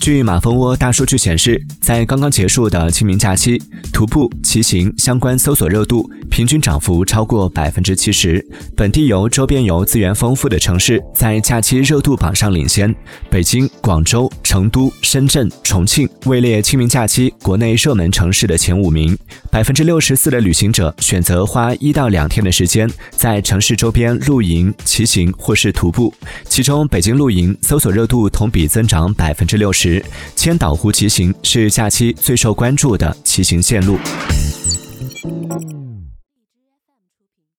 据马蜂窝大数据显示，在刚刚结束的清明假期，徒步、骑行相关搜索热度平均涨幅超过百分之七十。本地游、周边游资源丰富的城市在假期热度榜上领先，北京、广州、成都、深圳、重庆位列清明假期国内热门城市的前五名。百分之六十四的旅行者选择花一到两天的时间在城市周边露营、骑行或是徒步，其中北京露营搜索热度同比增长百分之六十。千岛湖骑行是假期最受关注的骑行线路。